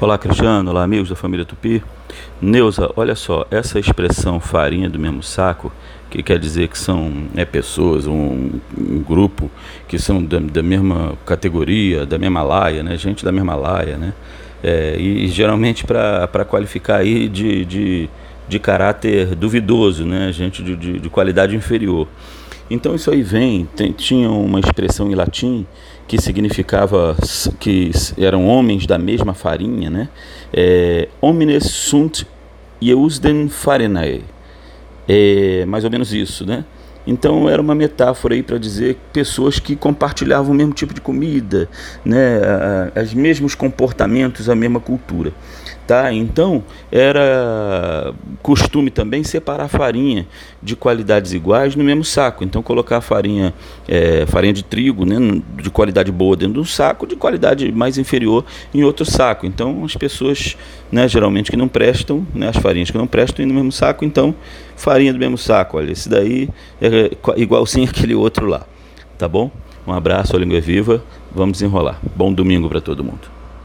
Olá, Cristiano. Olá, amigos da família Tupi. Neuza, olha só, essa expressão farinha do mesmo saco, que quer dizer que são é, pessoas, um, um grupo que são da, da, mesma categoria, da mesma laia, né? gente da mesma laia, né? É, e, e, geralmente para qualificar aí de, de, de caráter duvidoso, né? gente de, de, de qualidade inferior. Então isso aí vem, tem, tinha uma expressão em latim que significava que eram homens da mesma farinha, né? É, Omnes sunt Eusden farinae. É mais ou menos isso, né? Então era uma metáfora aí para dizer pessoas que compartilhavam o mesmo tipo de comida, né, os mesmos comportamentos, a mesma cultura. Tá? Então era costume também separar farinha de qualidades iguais no mesmo saco. Então colocar farinha, é, farinha de trigo né, de qualidade boa dentro de um saco, de qualidade mais inferior em outro saco. Então as pessoas né, geralmente que não prestam, né, as farinhas que não prestam no mesmo saco, então farinha do mesmo saco. Olha, esse daí é igualzinho aquele outro lá. Tá bom? Um abraço, a língua é viva. Vamos desenrolar. Bom domingo para todo mundo.